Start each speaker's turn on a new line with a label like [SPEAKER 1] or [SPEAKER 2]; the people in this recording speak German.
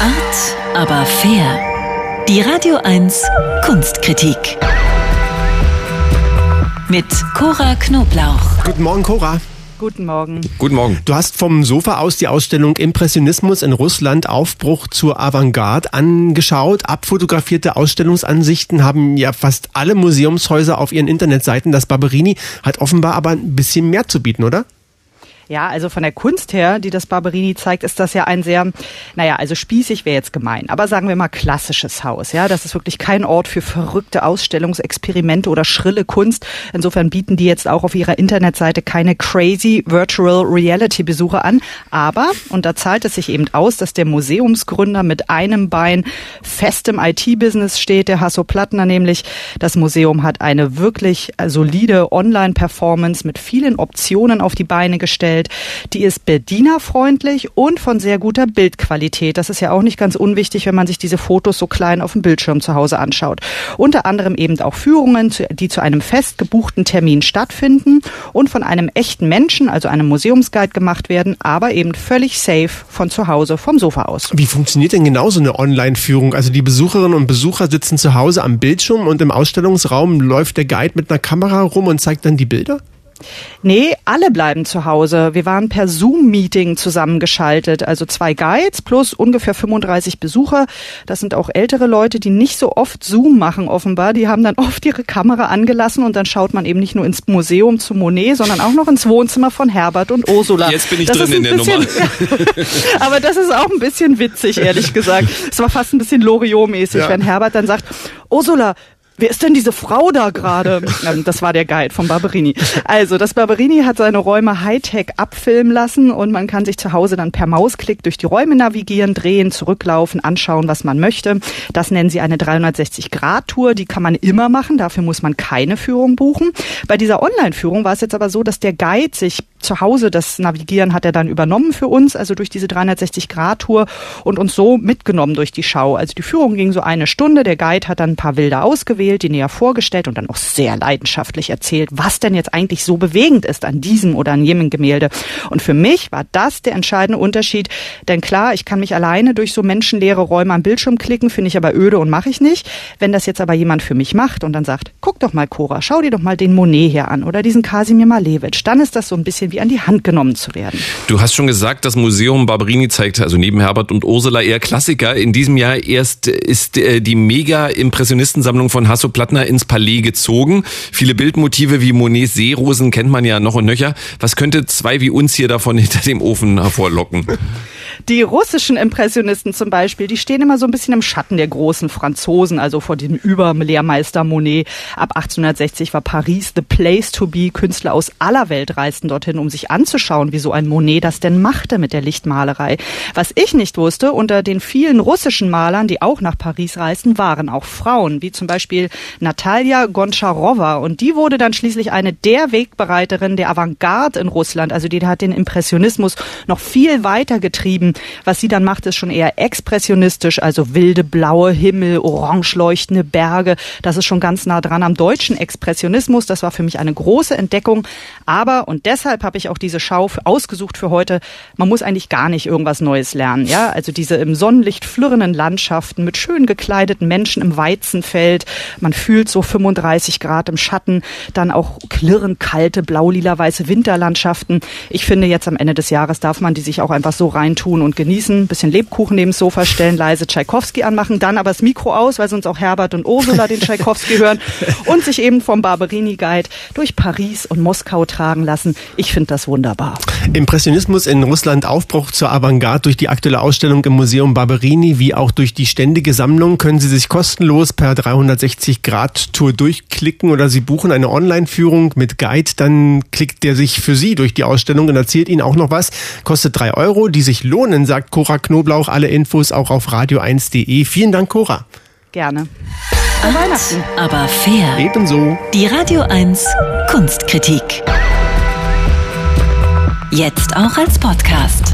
[SPEAKER 1] Art, aber fair. Die Radio 1 Kunstkritik. Mit Cora Knoblauch.
[SPEAKER 2] Guten Morgen, Cora.
[SPEAKER 3] Guten Morgen.
[SPEAKER 4] Guten Morgen.
[SPEAKER 2] Du hast vom Sofa aus die Ausstellung Impressionismus in Russland Aufbruch zur Avantgarde angeschaut. Abfotografierte Ausstellungsansichten haben ja fast alle Museumshäuser auf ihren Internetseiten. Das Barberini hat offenbar aber ein bisschen mehr zu bieten, oder?
[SPEAKER 3] Ja, also von der Kunst her, die das Barberini zeigt, ist das ja ein sehr, naja, also spießig wäre jetzt gemein, aber sagen wir mal klassisches Haus. Ja, das ist wirklich kein Ort für verrückte Ausstellungsexperimente oder schrille Kunst. Insofern bieten die jetzt auch auf ihrer Internetseite keine crazy Virtual Reality Besuche an. Aber, und da zahlt es sich eben aus, dass der Museumsgründer mit einem Bein fest im IT-Business steht, der Hasso Plattner nämlich. Das Museum hat eine wirklich solide Online-Performance mit vielen Optionen auf die Beine gestellt hergestellt. Die ist bedienerfreundlich und von sehr guter Bildqualität. Das ist ja auch nicht ganz unwichtig, wenn man sich diese Fotos so klein auf dem Bildschirm zu Hause anschaut. Unter anderem eben auch Führungen, die zu einem fest gebuchten Termin stattfinden und von einem echten Menschen, also einem Museumsguide gemacht werden, aber eben völlig safe von zu Hause, vom Sofa aus.
[SPEAKER 2] Wie funktioniert denn genau so eine Online-Führung? Also die Besucherinnen und Besucher sitzen zu Hause am Bildschirm und im Ausstellungsraum läuft der Guide mit einer Kamera rum und zeigt dann die Bilder?
[SPEAKER 3] Nee, alle bleiben zu Hause. Wir waren per Zoom-Meeting zusammengeschaltet, also zwei Guides plus ungefähr 35 Besucher. Das sind auch ältere Leute, die nicht so oft Zoom machen offenbar. Die haben dann oft ihre Kamera angelassen und dann schaut man eben nicht nur ins Museum zu Monet, sondern auch noch ins Wohnzimmer von Herbert und Ursula.
[SPEAKER 4] Jetzt bin ich das drin in der
[SPEAKER 3] bisschen,
[SPEAKER 4] Nummer.
[SPEAKER 3] aber das ist auch ein bisschen witzig, ehrlich gesagt. Es war fast ein bisschen Loriot-mäßig, ja. wenn Herbert dann sagt, Ursula, Wer ist denn diese Frau da gerade? Ähm, das war der Guide von Barberini. Also, das Barberini hat seine Räume Hightech abfilmen lassen und man kann sich zu Hause dann per Mausklick durch die Räume navigieren, drehen, zurücklaufen, anschauen, was man möchte. Das nennen sie eine 360-Grad-Tour. Die kann man immer machen. Dafür muss man keine Führung buchen. Bei dieser Online-Führung war es jetzt aber so, dass der Guide sich zu Hause das Navigieren hat er dann übernommen für uns, also durch diese 360-Grad-Tour und uns so mitgenommen durch die Schau. Also die Führung ging so eine Stunde. Der Guide hat dann ein paar Bilder ausgewählt, die näher vorgestellt und dann auch sehr leidenschaftlich erzählt, was denn jetzt eigentlich so bewegend ist an diesem oder an jenem Gemälde. Und für mich war das der entscheidende Unterschied. Denn klar, ich kann mich alleine durch so menschenleere Räume am Bildschirm klicken, finde ich aber öde und mache ich nicht. Wenn das jetzt aber jemand für mich macht und dann sagt, guck doch mal, Cora, schau dir doch mal den Monet hier an oder diesen Kasimir Malevich, dann ist das so ein bisschen wie an die Hand genommen zu werden.
[SPEAKER 4] Du hast schon gesagt, das Museum Barberini zeigt also neben Herbert und Ursula eher Klassiker. In diesem Jahr erst ist äh, die Mega-Impressionistensammlung von Hasso Plattner ins Palais gezogen. Viele Bildmotive wie Monets Seerosen kennt man ja noch und nöcher. Was könnte zwei wie uns hier davon hinter dem Ofen hervorlocken?
[SPEAKER 3] Die russischen Impressionisten zum Beispiel, die stehen immer so ein bisschen im Schatten der großen Franzosen, also vor dem Überlehrmeister Monet. Ab 1860 war Paris the place to be. Künstler aus aller Welt reisten dorthin, um sich anzuschauen, wie so ein Monet das denn machte mit der Lichtmalerei. Was ich nicht wusste, unter den vielen russischen Malern, die auch nach Paris reisten, waren auch Frauen, wie zum Beispiel Natalia Goncharova. Und die wurde dann schließlich eine der Wegbereiterin der Avantgarde in Russland. Also die hat den Impressionismus noch viel weiter getrieben was sie dann macht, ist schon eher expressionistisch, also wilde blaue Himmel, orange leuchtende Berge. Das ist schon ganz nah dran am deutschen Expressionismus. Das war für mich eine große Entdeckung. Aber, und deshalb habe ich auch diese Schau ausgesucht für heute, man muss eigentlich gar nicht irgendwas Neues lernen. Ja, also diese im Sonnenlicht flirrenden Landschaften mit schön gekleideten Menschen im Weizenfeld. Man fühlt so 35 Grad im Schatten. Dann auch klirrend kalte, blau-lila-weiße Winterlandschaften. Ich finde, jetzt am Ende des Jahres darf man die sich auch einfach so reintun und genießen, ein bisschen Lebkuchen neben das Sofa stellen, leise Tschaikowski anmachen, dann aber das Mikro aus, weil sonst auch Herbert und Ursula den Tschaikowski hören und sich eben vom Barberini Guide durch Paris und Moskau tragen lassen. Ich finde das wunderbar.
[SPEAKER 2] Impressionismus in Russland Aufbruch zur Avantgarde durch die aktuelle Ausstellung im Museum Barberini wie auch durch die ständige Sammlung können Sie sich kostenlos per 360 Grad Tour durchklicken oder Sie buchen eine Online-Führung mit Guide, dann klickt der sich für Sie durch die Ausstellung und erzählt Ihnen auch noch was. Kostet drei Euro, die sich lohnen Millionen, sagt Cora Knoblauch. Alle Infos auch auf radio1.de. Vielen Dank, Cora.
[SPEAKER 3] Gerne.
[SPEAKER 1] Art, aber fair.
[SPEAKER 2] Ebenso.
[SPEAKER 1] Die Radio 1 Kunstkritik. Jetzt auch als Podcast.